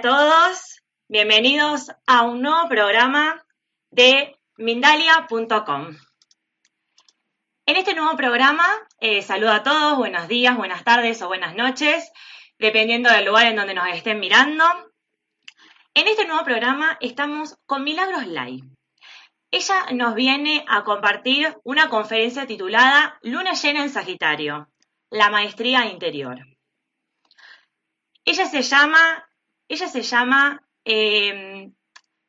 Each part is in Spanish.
A todos, bienvenidos a un nuevo programa de Mindalia.com. En este nuevo programa, eh, saludo a todos, buenos días, buenas tardes o buenas noches, dependiendo del lugar en donde nos estén mirando. En este nuevo programa estamos con Milagros Lai. Ella nos viene a compartir una conferencia titulada Luna llena en Sagitario, la maestría interior. Ella se llama ella se llama, eh,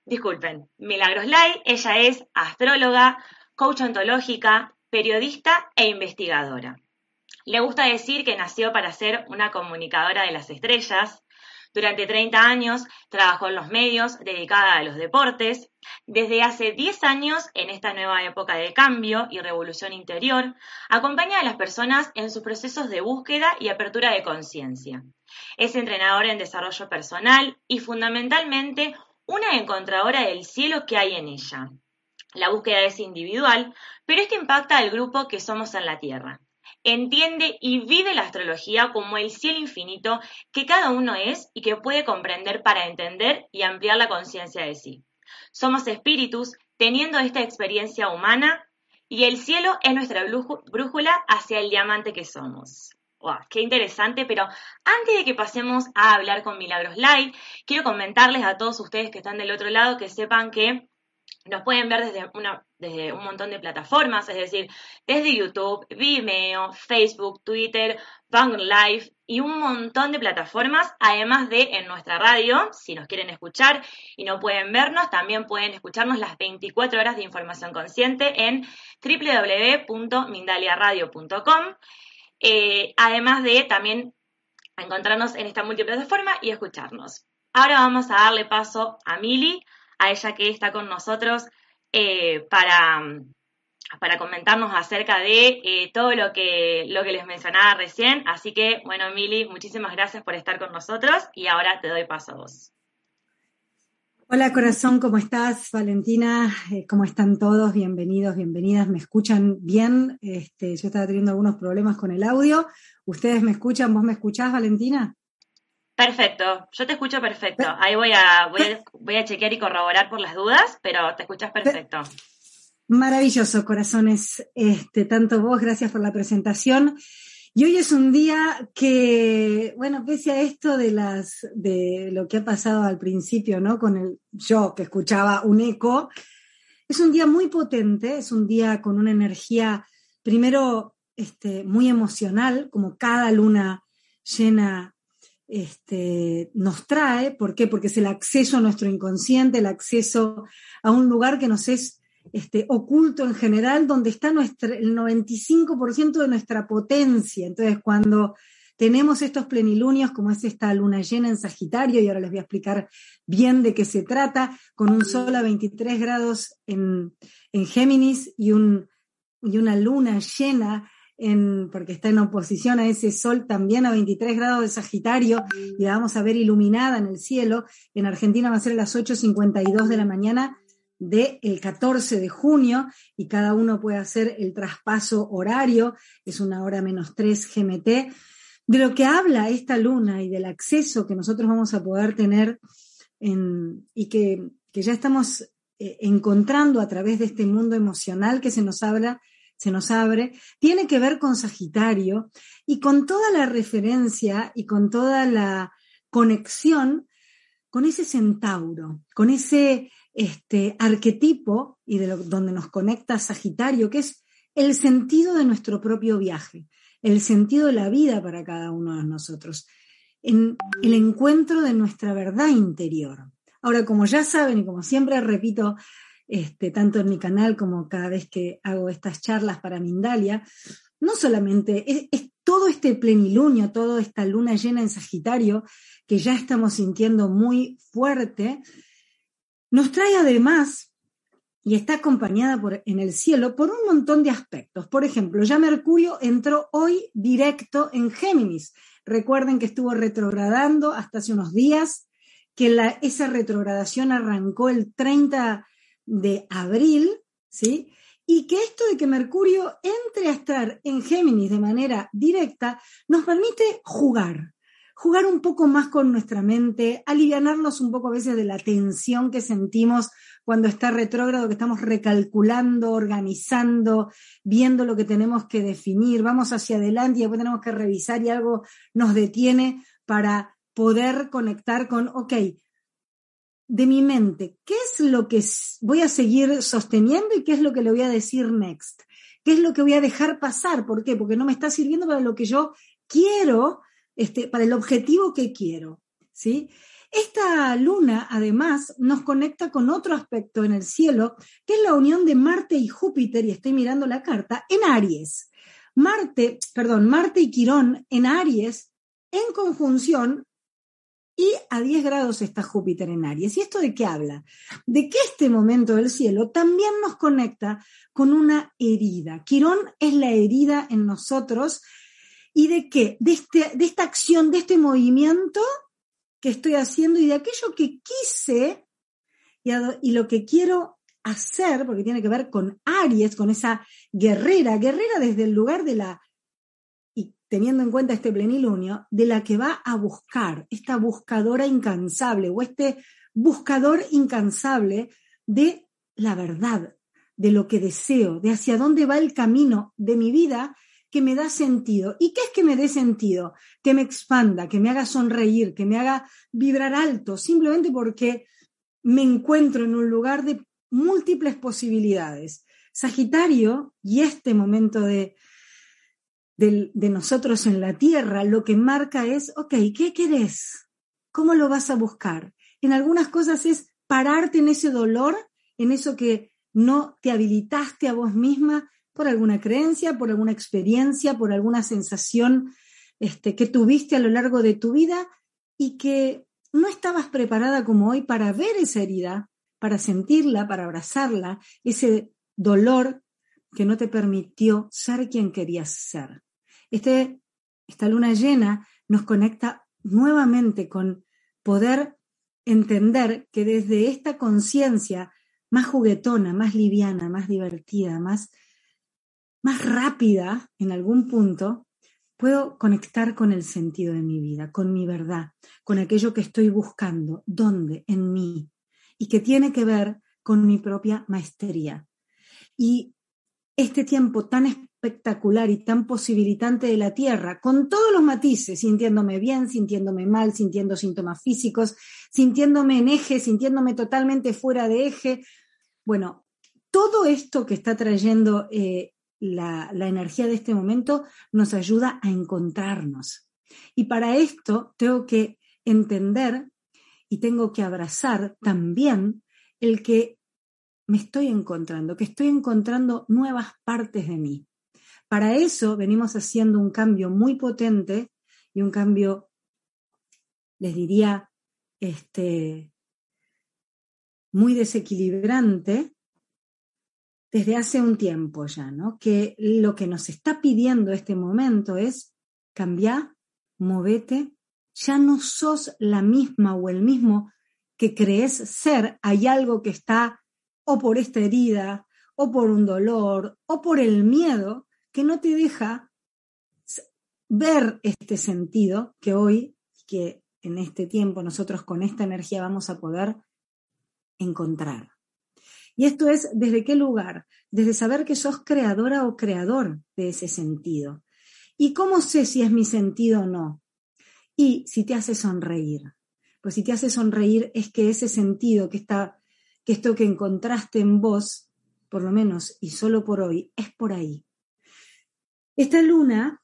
disculpen, Milagros Lai. Ella es astróloga, coach ontológica, periodista e investigadora. Le gusta decir que nació para ser una comunicadora de las estrellas. Durante 30 años trabajó en los medios, dedicada a los deportes. Desde hace 10 años, en esta nueva época de cambio y revolución interior, acompaña a las personas en sus procesos de búsqueda y apertura de conciencia. Es entrenadora en desarrollo personal y fundamentalmente una encontradora del cielo que hay en ella. La búsqueda es individual, pero esto impacta al grupo que somos en la Tierra entiende y vive la astrología como el cielo infinito que cada uno es y que puede comprender para entender y ampliar la conciencia de sí. Somos espíritus teniendo esta experiencia humana y el cielo es nuestra brújula hacia el diamante que somos. Qué interesante, pero antes de que pasemos a hablar con Milagros Live, quiero comentarles a todos ustedes que están del otro lado que sepan que nos pueden ver desde, desde un montón de plataformas, es decir, desde YouTube, Vimeo, Facebook, Twitter, Bang Live y un montón de plataformas, además de en nuestra radio, si nos quieren escuchar y no pueden vernos, también pueden escucharnos las 24 horas de información consciente en www.mindaliaradio.com, eh, además de también encontrarnos en esta multiplataforma y escucharnos. Ahora vamos a darle paso a Mili a ella que está con nosotros eh, para, para comentarnos acerca de eh, todo lo que, lo que les mencionaba recién. Así que, bueno, Mili, muchísimas gracias por estar con nosotros y ahora te doy paso a vos. Hola corazón, ¿cómo estás? Valentina, eh, ¿cómo están todos? Bienvenidos, bienvenidas. ¿Me escuchan bien? Este, yo estaba teniendo algunos problemas con el audio. ¿Ustedes me escuchan? ¿Vos me escuchás, Valentina? Perfecto, yo te escucho perfecto. Ahí voy a, voy a, chequear y corroborar por las dudas, pero te escuchas perfecto. Maravilloso, corazones. Este, tanto vos, gracias por la presentación. Y hoy es un día que, bueno, pese a esto de las, de lo que ha pasado al principio, ¿no? Con el yo que escuchaba un eco, es un día muy potente, es un día con una energía, primero, este, muy emocional, como cada luna llena este, nos trae. ¿Por qué? Porque es el acceso a nuestro inconsciente, el acceso a un lugar que nos es este, oculto en general, donde está nuestra, el 95% de nuestra potencia. Entonces, cuando tenemos estos plenilunios, como es esta luna llena en Sagitario, y ahora les voy a explicar bien de qué se trata, con un sol a 23 grados en, en Géminis y un y una luna llena en, porque está en oposición a ese sol también a 23 grados de Sagitario y la vamos a ver iluminada en el cielo. En Argentina va a ser a las 8.52 de la mañana del 14 de junio y cada uno puede hacer el traspaso horario, es una hora menos 3 GMT. De lo que habla esta luna y del acceso que nosotros vamos a poder tener en, y que, que ya estamos eh, encontrando a través de este mundo emocional que se nos se nos abre, tiene que ver con Sagitario y con toda la referencia y con toda la conexión con ese centauro, con ese este, arquetipo y de donde nos conecta Sagitario, que es el sentido de nuestro propio viaje, el sentido de la vida para cada uno de nosotros, en el encuentro de nuestra verdad interior. Ahora, como ya saben y como siempre repito, este, tanto en mi canal como cada vez que hago estas charlas para Mindalia, no solamente es, todo este plenilunio, toda esta luna llena en Sagitario, que ya estamos sintiendo muy fuerte, nos trae además y está acompañada en el cielo por un montón de aspectos. Por ejemplo, ya Mercurio entró hoy directo en Géminis. Recuerden que estuvo retrogradando hasta hace unos días que esa retrogradación arrancó el 30 de abril, ¿sí? Y que esto de que Mercurio entre a estar en Géminis de manera directa nos permite jugar, jugar un poco más con nuestra mente, aliviarnos un poco a veces de la tensión que sentimos cuando está retrógrado, que estamos recalculando, organizando, viendo lo que tenemos que definir, vamos hacia adelante y después tenemos que revisar y algo nos detiene para poder conectar con, ok, de mi mente, ¿qué es lo que voy a seguir sosteniendo y qué es lo que le voy a decir next? ¿Qué es lo que voy a dejar pasar? ¿Por qué? Porque no me está sirviendo para lo que yo quiero, este, para el objetivo que quiero. ¿sí? Esta luna, además, nos conecta con otro aspecto en el cielo, que es la unión de Marte y Júpiter, y estoy mirando la carta, en Aries. Marte, perdón, Marte y Quirón en Aries, en conjunción, y a 10 grados está Júpiter en Aries. ¿Y esto de qué habla? De que este momento del cielo también nos conecta con una herida. Quirón es la herida en nosotros. ¿Y de qué? De, este, de esta acción, de este movimiento que estoy haciendo y de aquello que quise y, y lo que quiero hacer, porque tiene que ver con Aries, con esa guerrera, guerrera desde el lugar de la teniendo en cuenta este plenilunio, de la que va a buscar, esta buscadora incansable o este buscador incansable de la verdad, de lo que deseo, de hacia dónde va el camino de mi vida que me da sentido. ¿Y qué es que me dé sentido? Que me expanda, que me haga sonreír, que me haga vibrar alto, simplemente porque me encuentro en un lugar de múltiples posibilidades. Sagitario y este momento de, de, nosotros en la tierra, lo que marca es, ok, ¿qué querés? ¿Cómo lo vas a buscar? En algunas cosas es pararte en ese dolor, en eso que no te habilitaste a vos misma por alguna creencia, por alguna experiencia, por alguna sensación este, que tuviste a lo largo de tu vida y que no estabas preparada como hoy para ver esa herida, para sentirla, para abrazarla, ese dolor que no te permitió ser quien querías ser. Este, esta luna llena nos conecta nuevamente con poder entender que desde esta conciencia más juguetona, más liviana, más divertida, más, más rápida en algún punto, puedo conectar con el sentido de mi vida, con mi verdad, con aquello que estoy buscando, dónde, en mí, y que tiene que ver con mi propia maestría. Y este tiempo tan espectacular y tan posibilitante de la Tierra, con todos los matices, sintiéndome bien, sintiéndome mal, sintiendo síntomas físicos, sintiéndome en eje, sintiéndome totalmente fuera de eje. Bueno, todo esto que está trayendo eh, la, energía de este momento nos ayuda a encontrarnos. Y para esto tengo que entender y tengo que abrazar también el que me estoy encontrando, que estoy encontrando nuevas partes de mí. Para eso venimos haciendo un cambio muy potente y un cambio, les diría, este, muy desequilibrante desde hace un tiempo ya, ¿no? Que lo que nos está pidiendo este momento es cambiar, movete, ya no sos la misma o el mismo que crees ser, hay algo que está o por esta herida, o por un dolor, o por el miedo, que no te deja ver este sentido que hoy, que en este tiempo nosotros con esta energía vamos a poder encontrar. Y esto es desde qué lugar? Desde saber que sos creadora o creador de ese sentido. ¿Y cómo sé si es mi sentido o no? Y si te hace sonreír. Pues si te hace sonreír es que ese sentido que está, que esto que encontraste en vos, por lo menos y solo por hoy, es por ahí. Esta luna,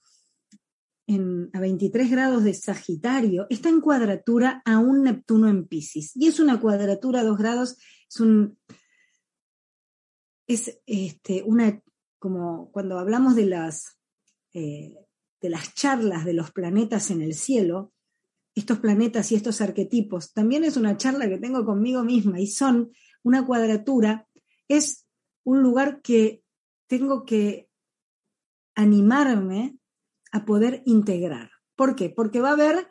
en, a 23 grados de Sagitario, está en cuadratura a un Neptuno en Pisces. Y es una cuadratura a 2 grados, es un, es este, una, como cuando hablamos de las, eh, de las charlas de los planetas en el cielo, estos planetas y estos arquetipos, también es una charla que tengo conmigo misma y son una cuadratura, es un lugar que tengo que animarme a poder integrar. ¿Por qué? Porque va a haber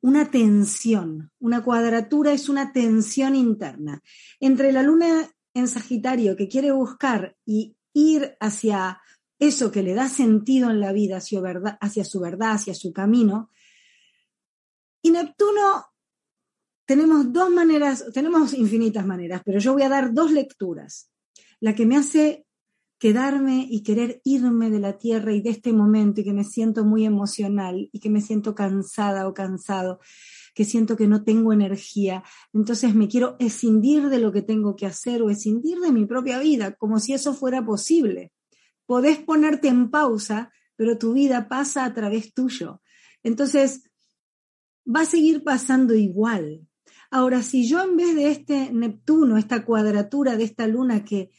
una tensión, una cuadratura es una tensión interna entre la luna en Sagitario que quiere buscar y ir hacia eso que le da sentido en la vida, hacia, verdad, hacia su verdad, hacia su camino. Y Neptuno, tenemos dos maneras, tenemos infinitas maneras, pero yo voy a dar dos lecturas. La que me hace quedarme y querer irme de la tierra y de este momento y que me siento muy emocional y que me siento cansada o cansado que siento que no tengo energía, entonces me quiero escindir de lo que tengo que hacer o escindir de mi propia vida, como si eso fuera posible. Podés ponerte en pausa, pero tu vida pasa a través tuyo. Entonces, va a seguir pasando igual. Ahora, si yo en vez de este Neptuno, esta cuadratura de esta luna que,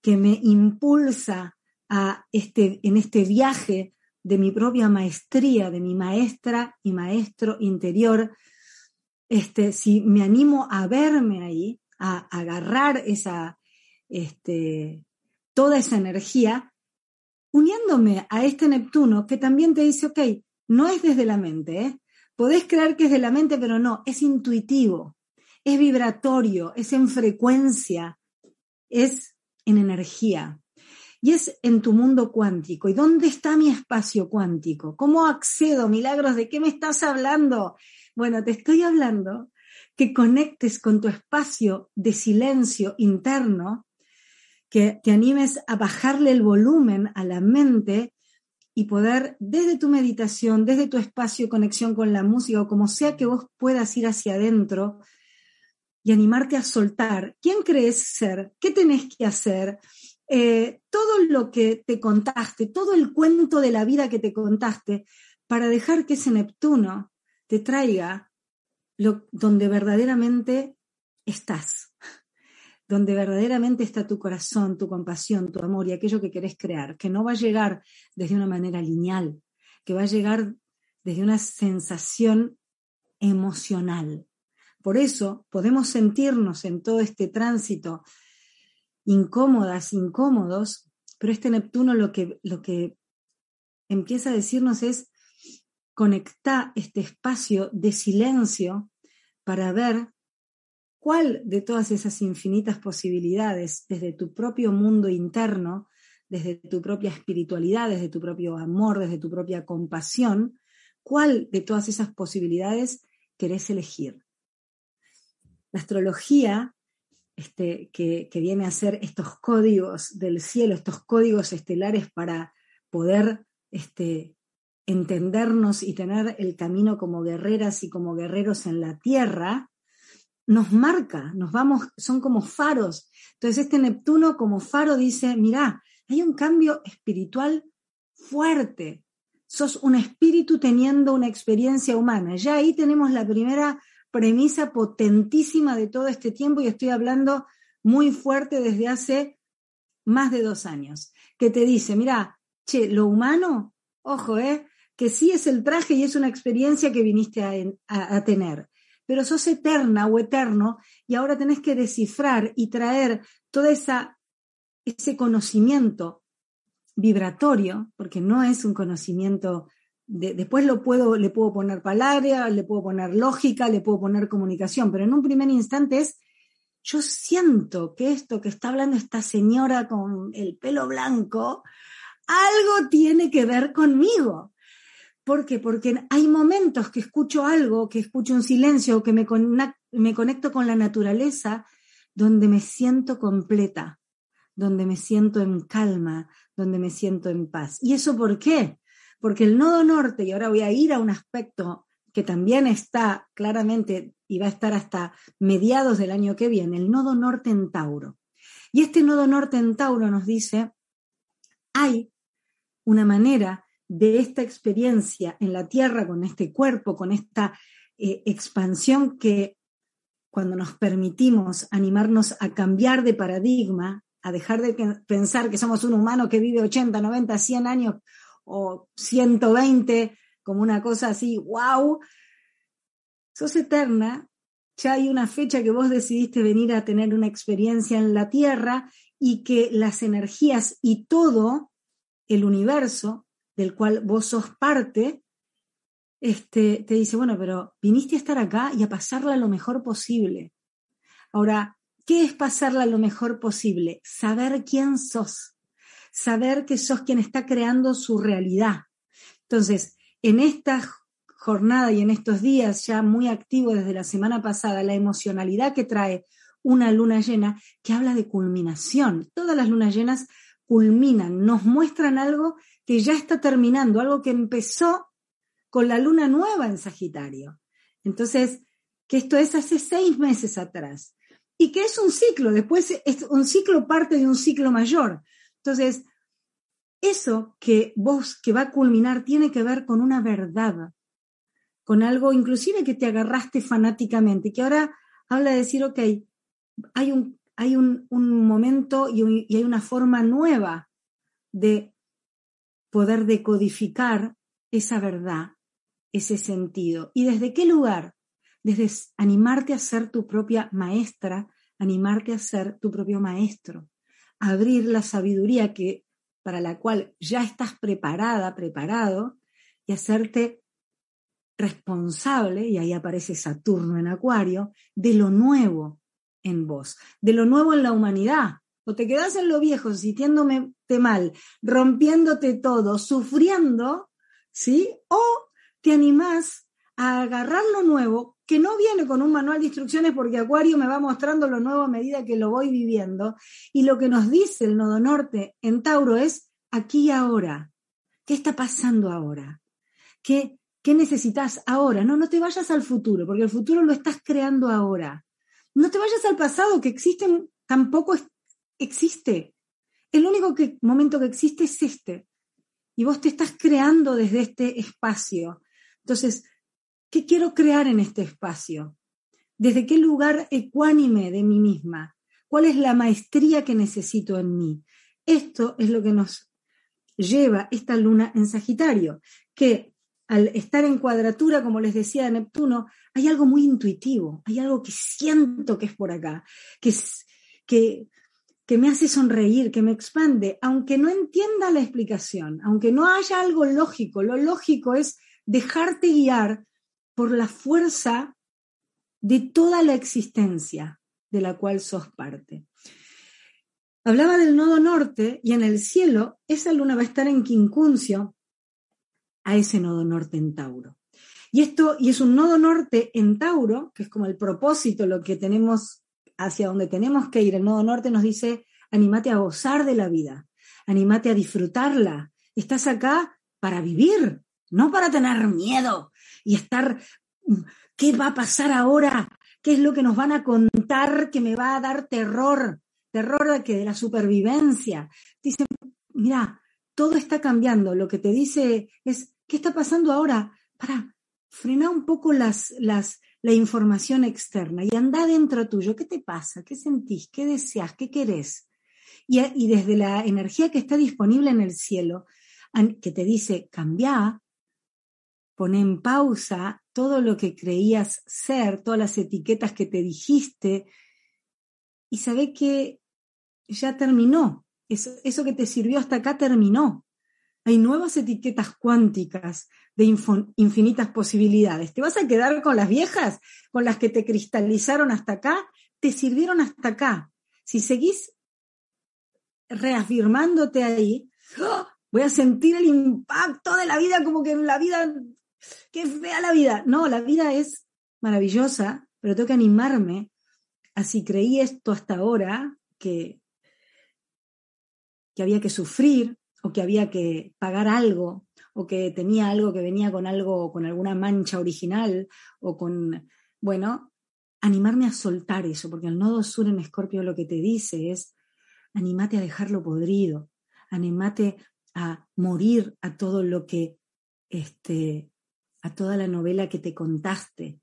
que me impulsa a este, en este viaje de mi propia maestría, de mi maestra y maestro interior, este, si me animo a verme ahí, a, agarrar esa, este, toda esa energía, uniéndome a este Neptuno que también te dice, ok, no es desde la mente, ¿eh? podés creer que es de la mente, pero no, es intuitivo, es vibratorio, es en frecuencia, es en energía. Y es en tu mundo cuántico. ¿Y dónde está mi espacio cuántico? ¿Cómo accedo? Milagros, ¿de qué me estás hablando? Bueno, te estoy hablando que conectes con tu espacio de silencio interno, que te animes a bajarle el volumen a la mente y poder desde tu meditación, desde tu espacio de conexión con la música o como sea que vos puedas ir hacia adentro y animarte a soltar quién crees ser, qué tenés que hacer, eh, todo lo que te contaste, todo el cuento de la vida que te contaste, para dejar que ese Neptuno te traiga lo, donde verdaderamente estás, donde verdaderamente está tu corazón, tu compasión, tu amor y aquello que querés crear, que no va a llegar desde una manera lineal, que va a llegar desde una sensación emocional. Por eso podemos sentirnos en todo este tránsito incómodas, incómodos, pero este Neptuno lo que, lo que empieza a decirnos es conectar este espacio de silencio para ver cuál de todas esas infinitas posibilidades desde tu propio mundo interno, desde tu propia espiritualidad, desde tu propio amor, desde tu propia compasión, cuál de todas esas posibilidades querés elegir. La astrología, este, que, que viene a ser estos códigos del cielo, estos códigos estelares para poder este, entendernos y tener el camino como guerreras y como guerreros en la tierra, nos marca, nos vamos, son como faros. Entonces este Neptuno como faro dice, mira, hay un cambio espiritual fuerte. Sos un espíritu teniendo una experiencia humana. Ya ahí tenemos la primera premisa potentísima de todo este tiempo y estoy hablando muy fuerte desde hace más de dos años, que te dice, mira, che, lo humano, ojo, eh, que sí es el traje y es una experiencia que viniste a, tener, pero sos eterna o eterno y ahora tenés que descifrar y traer esa, ese conocimiento vibratorio, porque no es un conocimiento, de, después lo puedo, le puedo poner palabra, le puedo poner lógica, le puedo poner comunicación, pero en un primer instante es, yo siento que esto que está hablando esta señora con el pelo blanco, algo tiene que ver conmigo. ¿Por qué? Porque hay momentos que escucho algo, que escucho un silencio, que me, me conecto con la naturaleza, donde me siento completa, donde me siento en calma, donde me siento en paz. ¿Y eso por qué? Porque el nodo norte, y ahora voy a ir a un aspecto que también está claramente y va a estar hasta mediados del año que viene, el nodo norte en Tauro. Y este nodo norte en Tauro nos dice, hay una manera de esta experiencia en la Tierra, con este cuerpo, con esta eh, expansión que cuando nos permitimos animarnos a cambiar de paradigma, a dejar de pensar que somos un humano que vive 80, 90, 100 años o 120 como una cosa así, wow, sos eterna, ya hay una fecha que vos decidiste venir a tener una experiencia en la Tierra y que las energías y todo el universo del cual vos sos parte, este, te dice, bueno, pero viniste a estar acá y a pasarla lo mejor posible. Ahora, ¿qué es pasarla lo mejor posible? Saber quién sos, saber que sos quien está creando su realidad. Entonces, en esta jornada y en estos días ya muy activo desde la semana pasada, la emocionalidad que trae una luna llena que habla de culminación. Todas las lunas llenas culminan, nos muestran algo que ya está terminando, algo que empezó con la luna nueva en Sagitario. Entonces, que esto es hace seis meses atrás y que es un ciclo, después es un ciclo parte de un ciclo mayor. Entonces, eso que vos, que va a culminar, tiene que ver con una verdad, con algo inclusive que te agarraste fanáticamente, que ahora habla de decir, ok, hay un, hay un, momento y, y hay una forma nueva de poder decodificar esa verdad, ese sentido. ¿Y desde qué lugar? Desde animarte a ser tu propia maestra, animarte a ser tu propio maestro, abrir la sabiduría que para la cual ya estás preparada, preparado, y hacerte responsable, y ahí aparece Saturno en Acuario, de lo nuevo en vos, de lo nuevo en la humanidad. Te quedas en lo viejo, sintiéndote mal, rompiéndote todo, sufriendo, ¿sí? O te animás a agarrar lo nuevo, que no viene con un manual de instrucciones porque Acuario me va mostrando lo nuevo a medida que lo voy viviendo. Y lo que nos dice el Nodo Norte en Tauro es aquí y ahora. ¿Qué está pasando ahora? ¿Qué, ¿Qué necesitas ahora? No, no te vayas al futuro, porque el futuro lo estás creando ahora. No te vayas al pasado, que existe, tampoco existe. El único momento que existe es este. Y vos te estás creando desde este espacio. Entonces, ¿qué quiero crear en este espacio? ¿Desde qué lugar ecuánime de mí misma? ¿Cuál es la maestría que necesito en mí? Esto es lo que nos lleva esta luna en Sagitario, que al estar en cuadratura, como les decía de Neptuno, hay algo muy intuitivo, hay algo que siento que es por acá, que, que, que me hace sonreír, que me expande, aunque no entienda la explicación, aunque no haya algo lógico. Lo lógico es dejarte guiar por la fuerza de toda la existencia de la cual sos parte. Hablaba del nodo norte y en el cielo esa luna va a estar en quincuncio a ese nodo norte en Tauro. Y esto, y es un nodo norte en Tauro, que es como el propósito, lo que tenemos, hacia donde tenemos que ir. El nodo norte nos dice, anímate a gozar de la vida, anímate a disfrutarla. Estás acá para vivir, no para tener miedo y estar, ¿qué va a pasar ahora? ¿Qué es lo que nos van a contar que me va a dar terror? Terror de que de la supervivencia. Dice, mira, todo está cambiando. Lo que te dice es, ¿qué está pasando ahora? Para, frena un poco las, las, la información externa y anda dentro tuyo. ¿Qué te pasa? ¿Qué sentís? ¿Qué deseas? ¿Qué querés? Y, desde la energía que está disponible en el cielo, que te dice, cambia, pon en pausa todo lo que creías ser, todas las etiquetas que te dijiste, y sabe que ya terminó eso, que te sirvió hasta acá terminó. Hay nuevas etiquetas cuánticas de infinitas posibilidades. ¿Te vas a quedar con las viejas, con las que te cristalizaron hasta acá? Te sirvieron hasta acá. Si seguís reafirmándote ahí, ¡oh! voy a sentir el impacto de la vida como que la vida, que fea la vida. No, la vida es maravillosa, pero tengo que animarme a si creí esto hasta ahora, que, que había que sufrir o que había que pagar algo o que tenía algo que venía con algo, con alguna mancha original o con, bueno, animarme a soltar eso, porque el nodo sur en Escorpio lo que te dice es, animate a dejarlo podrido, animate a morir a todo lo que, este, a toda la novela que te contaste,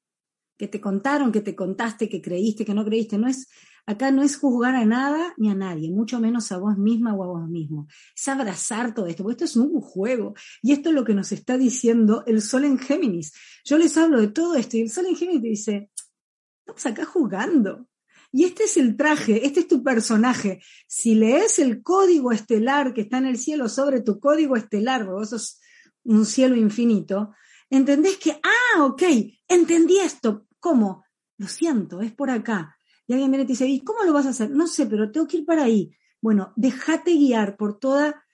que te contaron, que te contaste, que creíste, que no creíste. No es, acá no es juzgar a nada ni a nadie, mucho menos a vos misma o a vos mismo. Es abrazar todo esto, porque esto es un juego. Y esto es lo que nos está diciendo el Sol en Géminis. Yo les hablo de todo esto y el Sol en Géminis te dice, estamos acá jugando. Y este es el traje, este es tu personaje. Si lees el código estelar que está en el cielo sobre tu código estelar, vos sos un cielo infinito, entendés que, ah, ok, entendí esto, ¿Cómo? Lo siento, es por acá. Y alguien viene y te dice, ¿y cómo lo vas a hacer? No sé, pero tengo que ir para ahí. Bueno, déjate guiar por toda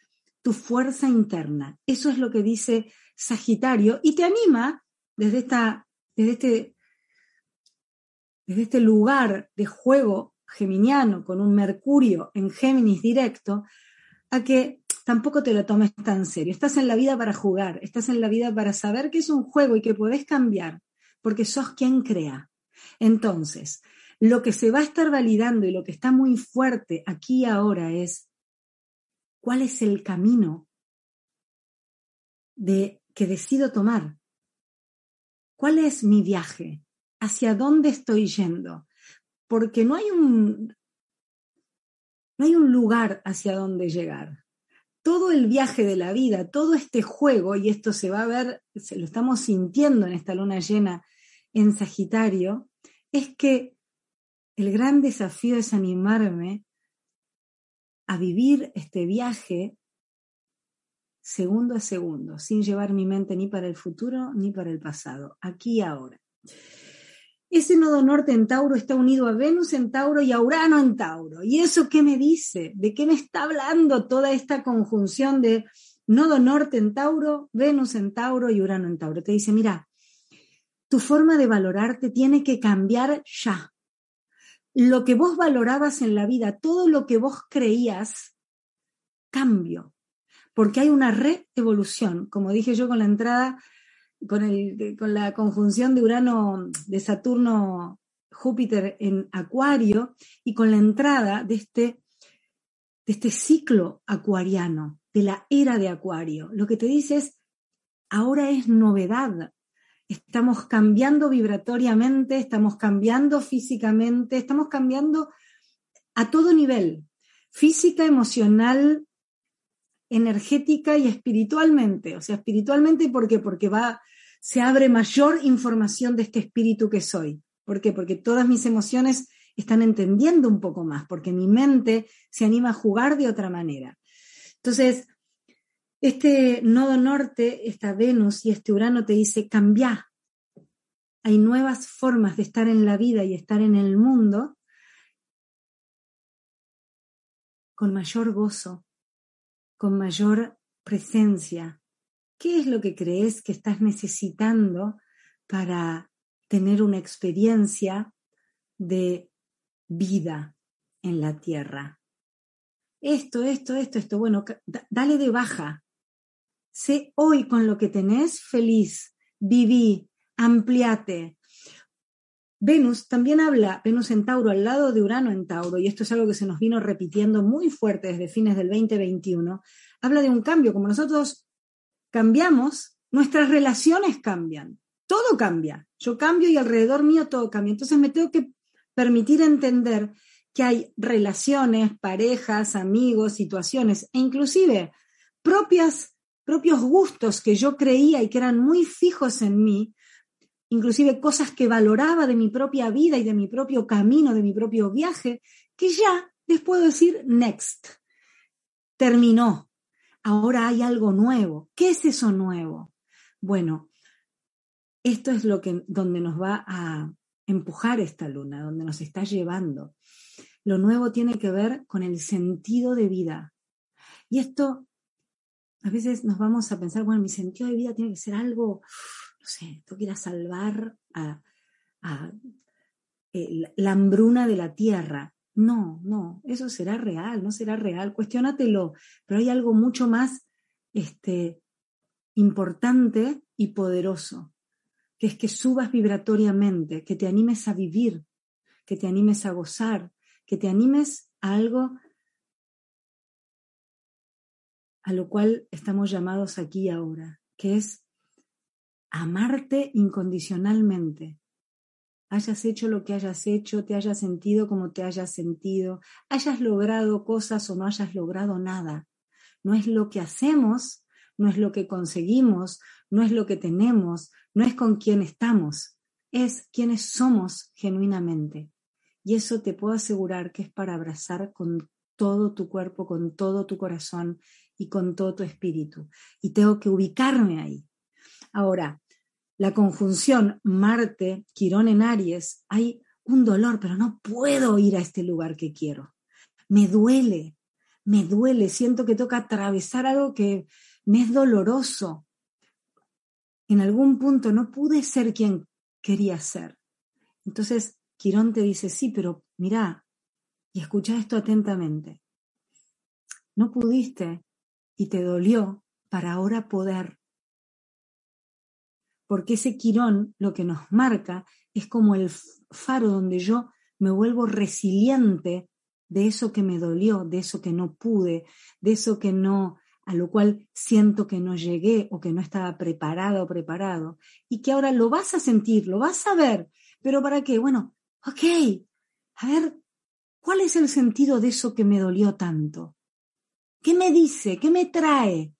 tu fuerza interna. Eso es lo que dice Sagitario y te anima desde, esta, desde, este, desde este lugar de juego geminiano con un Mercurio en Géminis directo a que tampoco te lo tomes tan serio. Estás en la vida para jugar, estás en la vida para saber que es un juego y que podés cambiar porque sos quien crea. Entonces, lo que se va a estar validando y lo que está muy fuerte aquí y ahora es cuál es el camino de, que decido tomar. ¿Cuál es mi viaje? ¿Hacia dónde estoy yendo? Porque no hay un, no hay un lugar hacia dónde llegar. Todo el viaje de la vida, todo este juego, y esto se va a ver, se lo estamos sintiendo en esta luna llena en Sagitario es que el gran desafío es animarme a vivir este viaje segundo a segundo, sin llevar mi mente ni para el futuro ni para el pasado, aquí y ahora. Ese nodo norte en Tauro está unido a Venus en Tauro y a Urano en Tauro. ¿Y eso qué me dice? ¿De qué me está hablando toda esta conjunción de nodo norte en Tauro, Venus en Tauro y Urano en Tauro? Te dice, mira, tu forma de valorarte tiene que cambiar ya. Lo que vos valorabas en la vida, todo lo que vos creías, cambio. Porque hay una re-evolución, como dije yo con la entrada, con, el, con la conjunción de Urano, de Saturno, Júpiter en Acuario, y con la entrada de este, de este ciclo acuariano, de la era de Acuario. Lo que te dice es, ahora es novedad, estamos cambiando vibratoriamente, estamos cambiando físicamente, estamos cambiando a todo nivel, física, emocional, energética y espiritualmente. O sea, espiritualmente, ¿por qué? Porque va, se abre mayor información de este espíritu que soy. ¿Por qué? Porque todas mis emociones están entendiendo un poco más, porque mi mente se anima a jugar de otra manera. Entonces, este nodo norte, esta Venus y este Urano te dice, cambia. Hay nuevas formas de estar en la vida y estar en el mundo con mayor gozo, con mayor presencia. ¿Qué es lo que crees que estás necesitando para tener una experiencia de vida en la tierra? Esto, esto, esto, esto. Bueno, dale de baja, Sé hoy con lo que tenés feliz, viví, ampliate. Venus también habla, Venus en Tauro, al lado de Urano en Tauro, y esto es algo que se nos vino repitiendo muy fuerte desde fines del 2021, habla de un cambio. Como nosotros cambiamos, nuestras relaciones cambian, todo cambia. Yo cambio y alrededor mío todo cambia. Entonces me tengo que permitir entender que hay relaciones, parejas, amigos, situaciones e inclusive propias propios gustos que yo creía y que eran muy fijos en mí, inclusive cosas que valoraba de mi propia vida y de mi propio camino, de mi propio viaje, que ya les puedo decir next. terminó. Ahora hay algo nuevo. ¿Qué es eso nuevo? Bueno, esto es lo que donde nos va a empujar esta luna, donde nos está llevando. Lo nuevo tiene que ver con el sentido de vida. Y esto, a veces nos vamos a pensar, bueno, mi sentido de vida tiene que ser algo, no sé, ir a salvar a, la hambruna de la tierra. No, no, eso será real, no será real. Cuestiónatelo, pero hay algo mucho más este, importante y poderoso, que es que subas vibratoriamente, que te animes a vivir, que te animes a gozar, que te animes a algo a lo cual estamos llamados aquí ahora, que es amarte incondicionalmente. Hayas hecho lo que hayas hecho, te hayas sentido como te hayas sentido, hayas logrado cosas o no hayas logrado nada. No es lo que hacemos, no es lo que conseguimos, no es lo que tenemos, no es con quién estamos, es quienes somos genuinamente. Y eso te puedo asegurar que es para abrazar con todo tu cuerpo, con todo tu corazón y con todo tu espíritu. Y tengo que ubicarme ahí. Ahora, la conjunción Marte, Quirón en Aries, hay un dolor, pero no puedo ir a este lugar que quiero. Me duele, me duele, siento que toca atravesar algo que me es doloroso. En algún punto no pude ser quien quería ser. Entonces, Quirón te dice, sí, pero mira, y escucha esto atentamente. No pudiste y te dolió para ahora poder. Porque ese Quirón lo que nos marca es como el faro donde yo me vuelvo resiliente de eso que me dolió, de eso que no pude, de eso que no, a lo cual siento que no llegué o que no estaba preparada o preparado, y que ahora lo vas a sentir, lo vas a ver, pero ¿para qué? Bueno, ok, a ver, ¿cuál es el sentido de eso que me dolió tanto? ¿Qué me dice? ¿Qué me trae?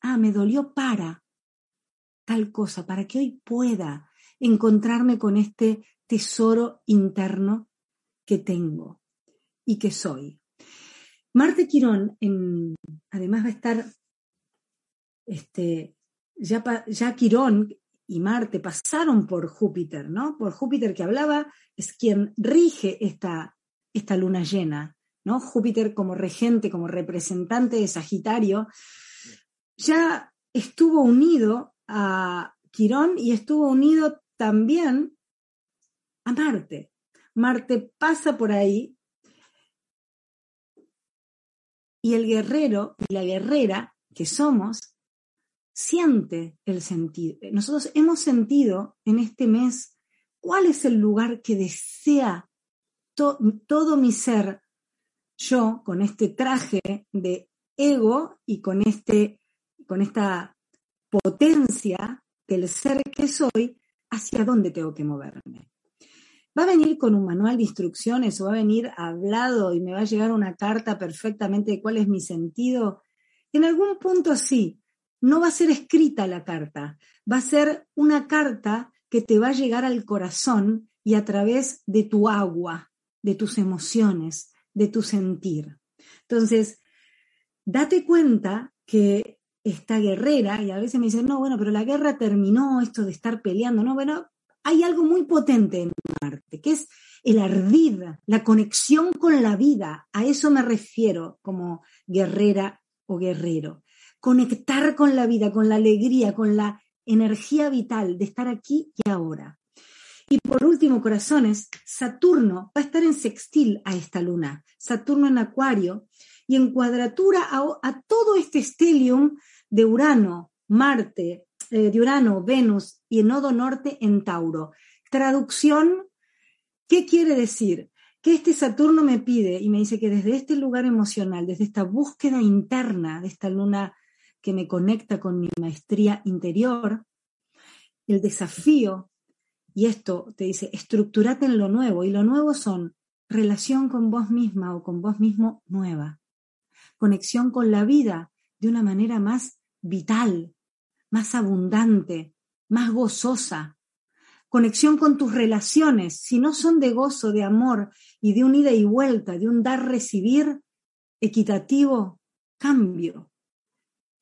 Ah, me dolió para tal cosa, para que hoy pueda encontrarme con este tesoro interno que tengo y que soy. Marte Quirón, en, además va a estar, este, ya, ya Quirón y Marte pasaron por Júpiter, ¿no? Por Júpiter que hablaba, es quien rige esta, esta luna llena, ¿no? Júpiter como regente, como representante de Sagitario, ya estuvo unido a Quirón y estuvo unido también a Marte. Marte pasa por ahí y el guerrero y la guerrera que somos siente el sentido. Nosotros hemos sentido en este mes cuál es el lugar que desea todo mi ser, yo con este traje de ego y con, este, con esta potencia del ser que soy, hacia dónde tengo que moverme. ¿Va a venir con un manual de instrucciones o va a venir hablado y me va a llegar una carta perfectamente de cuál es mi sentido? En algún punto sí, no va a ser escrita la carta, va a ser una carta que te va a llegar al corazón y a través de tu agua, de tus emociones, de tu sentir. Entonces, date cuenta que esta guerrera, y a veces me dicen, no, bueno, pero la guerra terminó, esto de estar peleando, no, bueno, hay algo muy potente en Marte, que es el ardid, la conexión con la vida. A eso me refiero como guerrera o guerrero conectar con la vida, con la alegría, con la energía vital de estar aquí y ahora. Y por último, corazones, Saturno va a estar en sextil a esta luna, Saturno en Acuario, y en cuadratura a, todo este estelium de Urano, Marte, eh, de Urano, Venus y en nodo norte en Tauro. Traducción, ¿qué quiere decir? Que este Saturno me pide y me dice que desde este lugar emocional, desde esta búsqueda interna de esta luna que me conecta con mi maestría interior, el desafío, y esto te dice, estructurate en lo nuevo, y lo nuevo son relación con vos misma o con vos mismo nueva, conexión con la vida de una manera más vital, más abundante, más gozosa, conexión con tus relaciones, si no son de gozo, de amor y de un ida y vuelta, de un dar-recibir equitativo, cambio.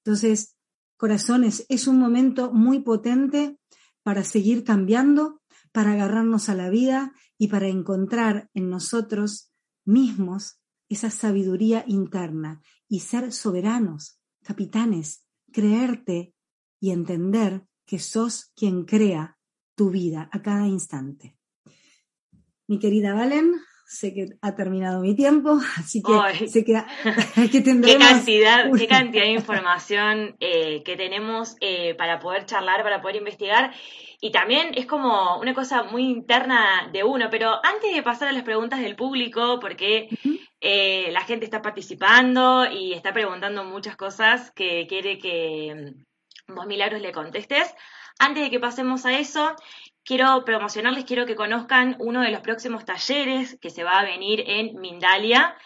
Entonces, corazones, es un momento muy potente para seguir cambiando, para agarrarnos a la vida y para encontrar en nosotros mismos esa sabiduría interna y ser soberanos, capitanes, creerte y entender que sos quien crea tu vida a cada instante. Mi querida Valen, sé que ha terminado mi tiempo, así que sé que, ¿Qué cantidad, qué cantidad de información eh, que tenemos eh, para poder charlar, para poder investigar. Y también es como una cosa muy interna de uno, pero antes de pasar a las preguntas del público, porque eh, la gente está participando y está preguntando muchas cosas que quiere que mm, vos, Milagros, le contestes. Antes de que pasemos a eso, quiero promocionarles, quiero que conozcan uno de los próximos talleres que se va a venir en Mindalia,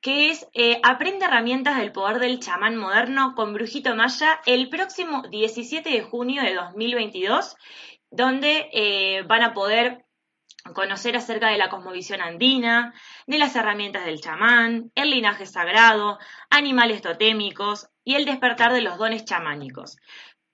que es eh, Aprende herramientas del poder del chamán moderno con Brujito Maya el próximo 17 de junio de 2022, donde eh, van a poder conocer acerca de la cosmovisión andina, de las herramientas del chamán, el linaje sagrado, animales totémicos y el despertar de los dones chamánicos.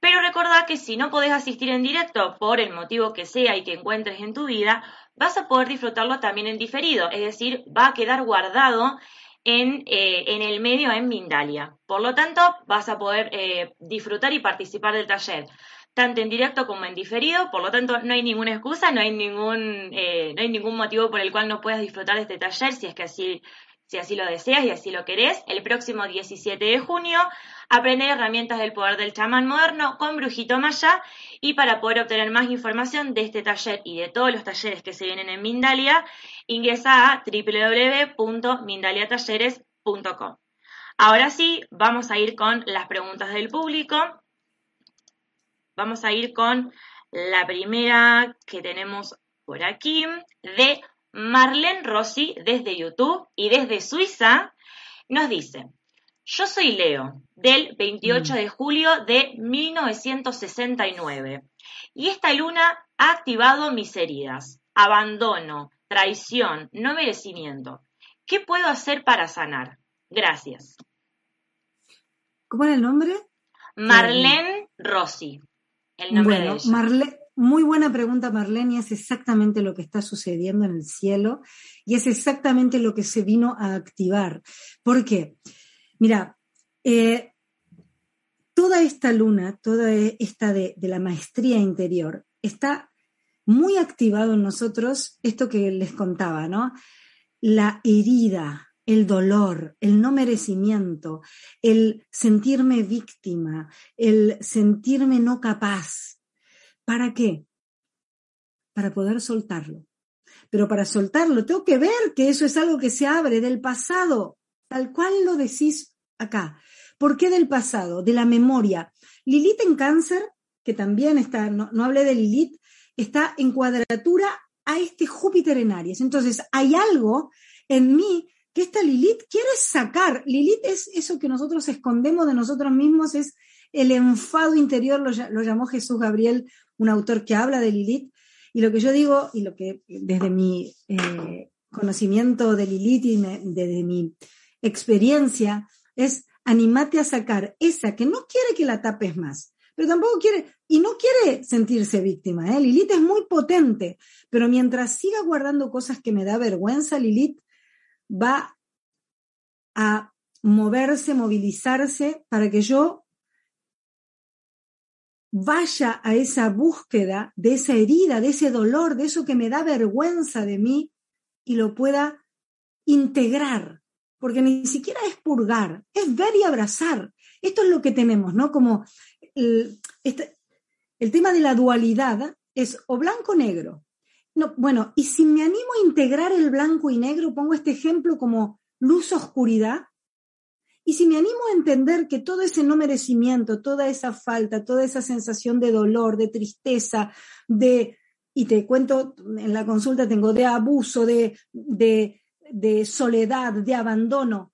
Pero recordad que si no podés asistir en directo por el motivo que sea y que encuentres en tu vida, vas a poder disfrutarlo también en diferido, es decir, va a quedar guardado en, eh, en el medio en Mindalia. Por lo tanto, vas a poder eh, disfrutar y participar del taller tanto en directo como en diferido, por lo tanto no hay ninguna excusa, no hay ningún, eh, no hay ningún motivo por el cual no puedas disfrutar de este taller si es que así, si así lo deseas y así lo querés. El próximo 17 de junio, aprender herramientas del poder del chamán moderno con Brujito Maya y para poder obtener más información de este taller y de todos los talleres que se vienen en Mindalia, ingresa a www.mindaliatalleres.com. Ahora sí, vamos a ir con las preguntas del público. Vamos a ir con la primera que tenemos por aquí de Marlene Rossi desde YouTube y desde Suiza. Nos dice, yo soy Leo del 28 mm. de julio de 1969 y esta luna ha activado mis heridas, abandono, traición, no merecimiento. ¿Qué puedo hacer para sanar? Gracias. ¿Cómo era el nombre? Marlene Rossi bueno, muy buena pregunta, Marlene, y es exactamente lo que está sucediendo en el cielo y es exactamente lo que se vino a activar. ¿Por qué? Mira, eh, toda esta luna, toda esta de, de, la maestría interior, está muy activado en nosotros esto que les contaba, ¿no? La herida, el dolor, el no merecimiento, el sentirme víctima, el sentirme no capaz. ¿Para qué? Para poder soltarlo. Pero para soltarlo tengo que ver que eso es algo que se abre del pasado, tal cual lo decís acá. ¿Por qué del pasado? De la memoria. Lilith en cáncer, que también está, no, no hablé de Lilith, está en cuadratura a este Júpiter en Aries. Entonces, hay algo en mí que esta Lilith quiere sacar. Lilith es eso que nosotros escondemos de nosotros mismos, es el enfado interior, lo, llamó Jesús Gabriel, un autor que habla de Lilith. Y lo que yo digo, y lo que desde mi eh, conocimiento de Lilith y desde mi experiencia, es animate a sacar esa que no quiere que la tapes más, pero tampoco quiere, y no quiere sentirse víctima. ¿eh? Lilith es muy potente, pero mientras siga guardando cosas que me da vergüenza, Lilith va a moverse, movilizarse para que yo vaya a esa búsqueda de esa herida, de ese dolor, de eso que me da vergüenza de mí y lo pueda integrar, porque ni siquiera es purgar, es ver y abrazar. Esto es lo que tenemos, ¿no? Como el, este, el tema de la dualidad es o blanco-negro, no, bueno, y si me animo a integrar el blanco y negro, pongo este ejemplo como luz-oscuridad, y si me animo a entender que todo ese no merecimiento, toda esa falta, toda esa sensación de dolor, de tristeza, de, y te cuento, en la consulta tengo de abuso, de, de, de soledad, de abandono,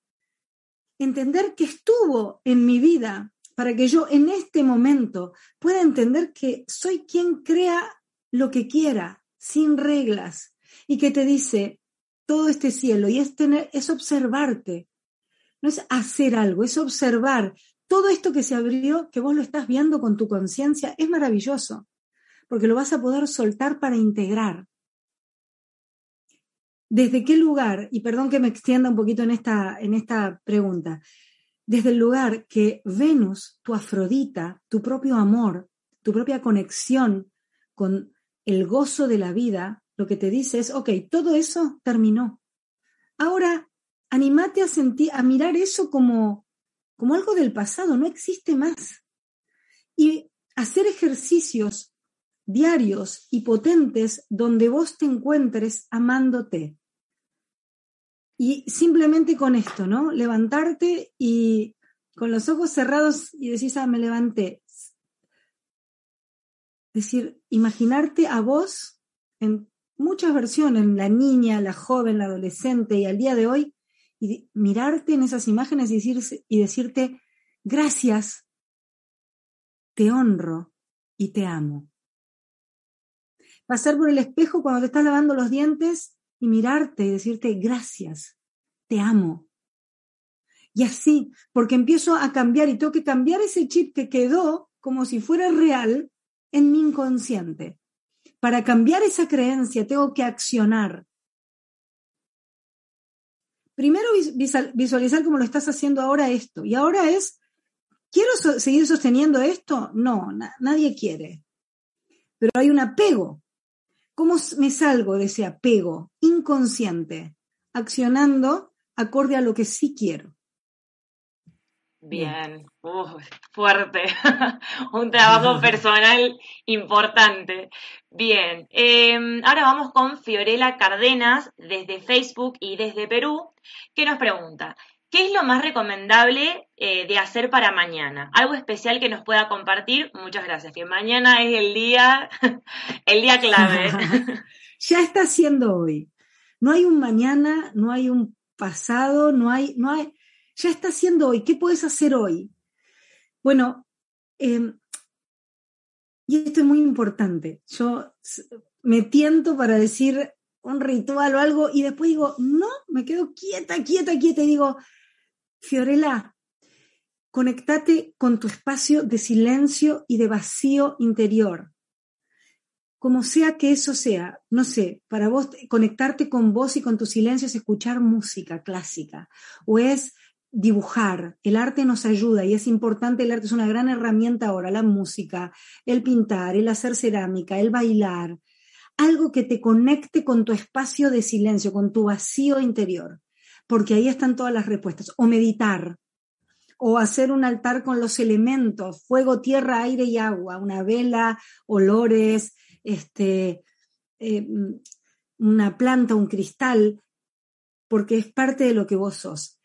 entender que estuvo en mi vida para que yo en este momento pueda entender que soy quien crea lo que quiera, sin reglas, y que te dice todo este cielo, y es, tener, es observarte no es hacer algo, es observar todo esto que se abrió, que vos lo estás viendo con tu conciencia, es maravilloso, porque lo vas a poder soltar para integrar. ¿Desde qué lugar? Y perdón que me extienda un poquito en esta, en esta pregunta. Desde el lugar que Venus, tu Afrodita, tu propio amor, tu propia conexión con el gozo de la vida, lo que te dice es, ok, todo eso terminó. Ahora, animate a sentir, a mirar eso como, como algo del pasado, no existe más. Y hacer ejercicios diarios y potentes donde vos te encuentres amándote. Y simplemente con esto, ¿no? Levantarte y con los ojos cerrados y decís, ah, me levanté. Es decir, imaginarte a vos en muchas versiones, la niña, la joven, la adolescente y al día de hoy, y mirarte en esas imágenes y, y decirte, gracias, te honro y te amo. Pasar por el espejo cuando te estás lavando los dientes y mirarte y decirte, gracias, te amo. Y así, porque empiezo a cambiar y tengo que cambiar ese chip que quedó como si fuera real en mi inconsciente. Para cambiar esa creencia tengo que accionar. Primero visualizar como lo estás haciendo ahora esto. Y ahora es, ¿quiero seguir sosteniendo esto? No, nadie quiere. Pero hay un apego. ¿Cómo me salgo de ese apego inconsciente? Accionando acorde a lo que sí quiero. Bien, fuerte, un trabajo personal importante. Bien, em, ahora vamos con Fiorella Cardenas desde Facebook y desde Perú, que nos pregunta, ¿qué es lo más recomendable eh, de hacer para mañana? Algo especial que nos pueda compartir. Muchas gracias, que mañana es el día, el día clave. ya está siendo hoy. No hay un mañana, no hay un pasado, no hay, no hay, ya está haciendo hoy, ¿qué puedes hacer hoy? Bueno, em, y esto es muy importante. Yo me tiento para decir un ritual o algo y después digo, no, me quedo quieta, quieta, quieta y digo, Fiorella, conectate con tu espacio de silencio y de vacío interior. Como sea que eso sea, no sé, para vos conectarte con vos y con tu silencio es escuchar música clásica o es dibujar. El arte nos ayuda y es importante, el arte es una gran herramienta ahora, la música, el pintar, el hacer cerámica, el bailar, algo que te conecte con tu espacio de silencio, con tu vacío interior, porque ahí están todas las respuestas. O meditar, o hacer un altar con los elementos, fuego, tierra, aire y agua, una vela, olores, este, eh, una planta, un cristal, porque es parte de lo que vos sos.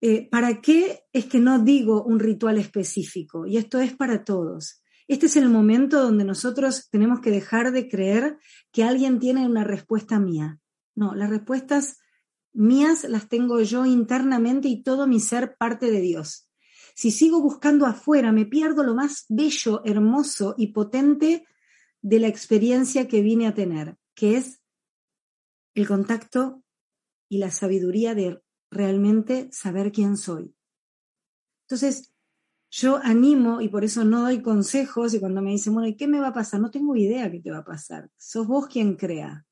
Eh, ¿Para qué es que no digo un ritual específico? Y esto es para todos. Este es el momento donde nosotros tenemos que dejar de creer que alguien tiene una respuesta mía. No, las respuestas mías las tengo yo internamente y todo mi ser parte de Dios. Si sigo buscando afuera, me pierdo lo más bello, hermoso y potente de la experiencia que vine a tener, que es el contacto y la sabiduría de realmente saber quién soy. Entonces, yo animo y por eso no doy consejos y cuando me dicen, bueno, ¿y qué me va a pasar? No tengo idea qué te va a pasar. Sos vos quien crea.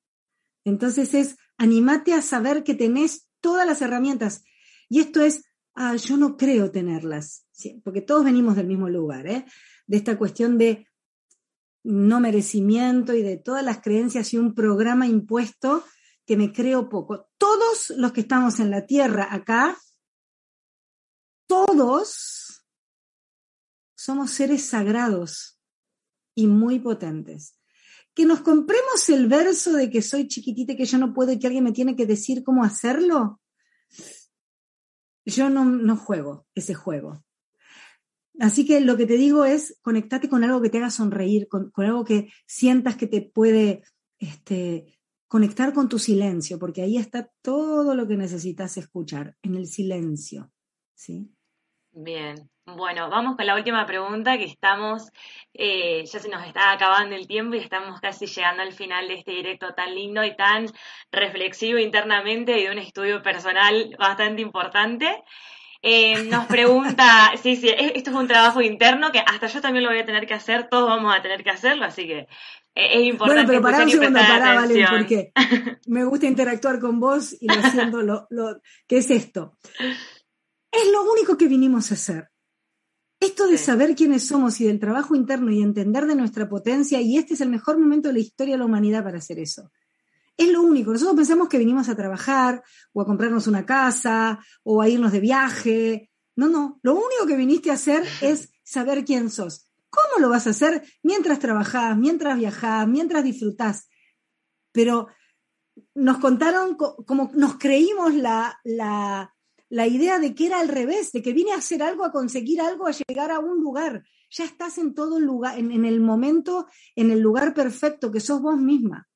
Entonces es, animate a saber que tenés todas las herramientas. Y esto es, ah, yo no creo tenerlas, porque todos venimos del mismo lugar, ¿eh? de esta cuestión de no merecimiento y de todas las creencias y un programa impuesto que me creo poco. Todos los que estamos en la tierra acá, todos somos seres sagrados y muy potentes. Que nos compremos el verso de que soy chiquitita y que yo no puedo y que alguien me tiene que decir cómo hacerlo. Yo no, no juego ese juego. Así que lo que te digo es conectate con algo que te haga sonreír, con, con algo que sientas que te puede este, conectar con tu silencio, porque ahí está todo lo que necesitas escuchar, en el silencio. ¿sí? Bien, Bueno, vamos con la última pregunta que estamos, eh, ya se nos está acabando el tiempo y estamos casi llegando al final de este directo tan lindo y tan reflexivo internamente y de un estudio personal bastante importante. Eh, nos pregunta, sí, sí, esto es un trabajo interno que hasta yo también lo voy a tener que hacer, todos vamos a tener que hacerlo, así que eh, es importante. Bueno, pero para un segundo, Valen, porque me gusta interactuar con vos y lo siento, lo, lo, ¿qué es esto? Es lo único que vinimos a hacer. Esto de saber quiénes somos y del trabajo interno y entender de nuestra potencia, y este es el mejor momento de la historia de la humanidad para hacer eso. Es lo único. Nosotros pensamos que vinimos a trabajar o a comprarnos una casa o a irnos de viaje. No, no. Lo único que viniste a hacer es saber quién sos. ¿Cómo lo vas a hacer mientras trabajás, mientras viajás, mientras disfrutás? Pero nos contaron como nos creímos la, la, la idea de que era al revés, de que vine a hacer algo, a conseguir algo, a llegar a un lugar. Ya estás en todo el lugar, en, en el momento, en el lugar perfecto, que sos vos misma.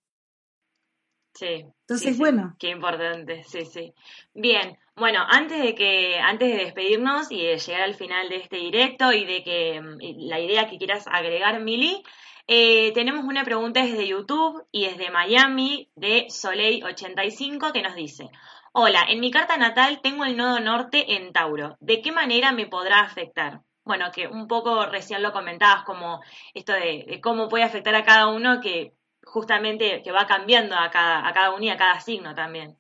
Sí. Entonces, bueno. Qué importante, sí, sí. Bien, bueno, antes de que, antes de despedirnos y de llegar al final de este directo y de que la idea que quieras agregar, Mili, eh, tenemos una pregunta desde YouTube y desde Miami de Soleil85 que nos dice, hola, en mi carta natal tengo el nodo norte en Tauro, ¿de qué manera me podrá afectar? Bueno, que un poco recién lo comentabas como esto de, cómo puede afectar a cada uno que justamente que va cambiando a cada, a cada uno y a cada signo también.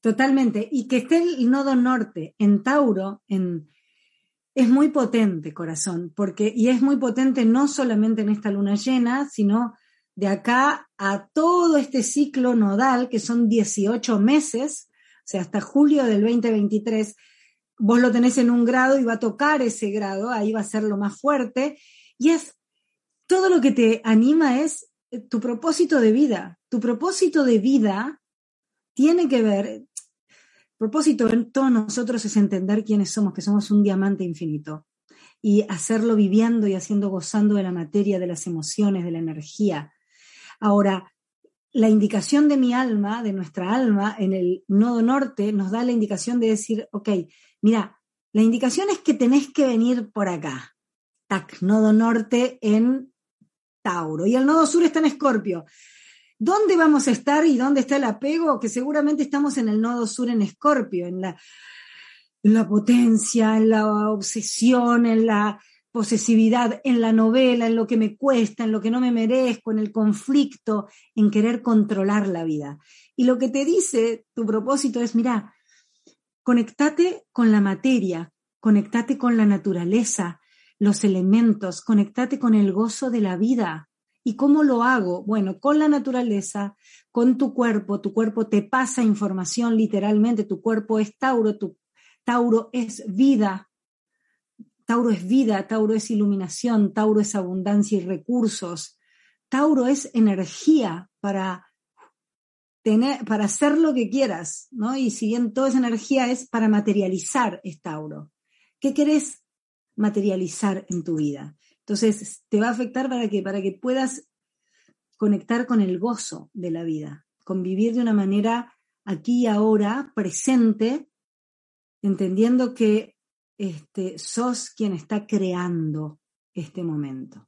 Totalmente. Y que esté el nodo norte en Tauro, en, es muy potente, corazón, porque, y es muy potente no solamente en esta luna llena, sino de acá a todo este ciclo nodal, que son 18 meses, o sea, hasta julio del 2023, vos lo tenés en un grado y va a tocar ese grado, ahí va a ser lo más fuerte, y es todo lo que te anima es tu propósito de vida. Tu propósito de vida tiene que ver, propósito en todos nosotros es entender quiénes somos, que somos un diamante infinito y hacerlo viviendo y haciendo gozando de la materia, de las emociones, de la energía. Ahora, la indicación de mi alma, de nuestra alma, en el nodo norte, nos da la indicación de decir, ok, mira, la indicación es que tenés que venir por acá. Tac, nodo norte en Tauro y el nodo sur está en Escorpio. ¿Dónde vamos a estar y dónde está el apego? Que seguramente estamos en el nodo sur en Escorpio, en la, en la potencia, en la obsesión, en la posesividad, en la novela, en lo que me cuesta, en lo que no me merezco, en el conflicto, en querer controlar la vida. Y lo que te dice tu propósito es, mira, conectate con la materia, conectate con la naturaleza, los elementos, conectate con el gozo de la vida. ¿Y cómo lo hago? Bueno, con la naturaleza, con tu cuerpo, tu cuerpo te pasa información literalmente, tu cuerpo es Tauro, tu Tauro es vida, Tauro es vida, Tauro es iluminación, Tauro es abundancia y recursos, Tauro es energía para tener, para hacer lo que quieras, ¿no? Y si bien toda esa energía es para materializar, es Tauro. ¿Qué querés materializar en tu vida. Entonces, te va a afectar para que, para que puedas conectar con el gozo de la vida, convivir de una manera aquí y ahora, presente, entendiendo que este, sos quien está creando este momento.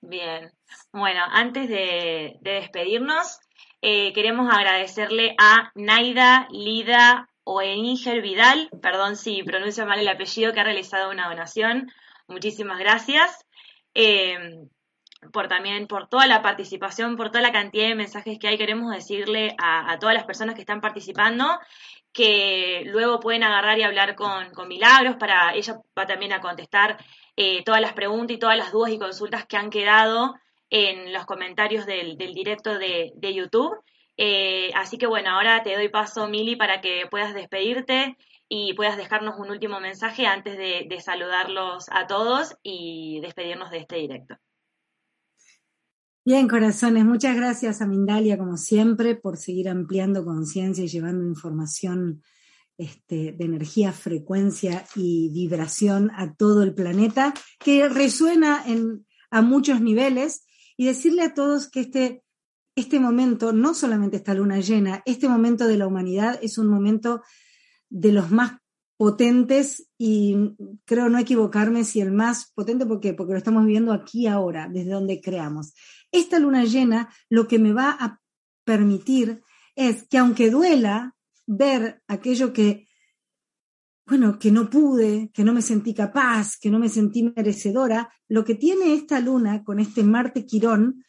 Bien, bueno, antes de, despedirnos, eh, queremos agradecerle a Naida Lida o Eninger Vidal, perdón si pronuncio mal el apellido, que ha realizado una donación. Muchísimas gracias. Em, por también por toda la participación, por toda la cantidad de mensajes que hay. Queremos decirle a, todas las personas que están participando que luego pueden agarrar y hablar con, Milagros para ella va también a contestar eh, todas las preguntas y todas las dudas y consultas que han quedado en los comentarios del, directo de, de YouTube. Eh, así que bueno, ahora te doy paso, Mili, para que puedas despedirte y puedas dejarnos un último mensaje antes de, saludarlos a todos y despedirnos de este directo. Bien, corazones, muchas gracias a Mindalia, como siempre, por seguir ampliando conciencia y llevando información este, de energía, frecuencia y vibración a todo el planeta, que resuena en, a muchos niveles, y decirle a todos que este este momento, no solamente esta luna llena, este momento de la humanidad es un momento de los más potentes y creo no equivocarme si el más potente, ¿por qué? Porque lo estamos viendo aquí ahora, desde donde creamos. Esta luna llena lo que me va a permitir es que aunque duela ver aquello que, bueno, que no pude, que no me sentí capaz, que no me sentí merecedora, lo que tiene esta luna con este Marte Quirón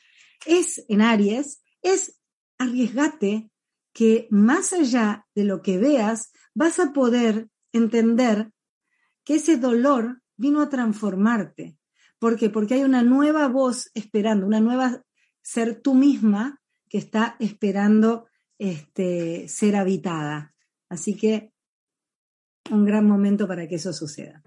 es en Aries, es arriesgate que más allá de lo que veas, vas a poder entender que ese dolor vino a transformarte. ¿Por qué? Porque hay una nueva voz esperando, una nueva ser tú misma que está esperando este, ser habitada. Así que un gran momento para que eso suceda.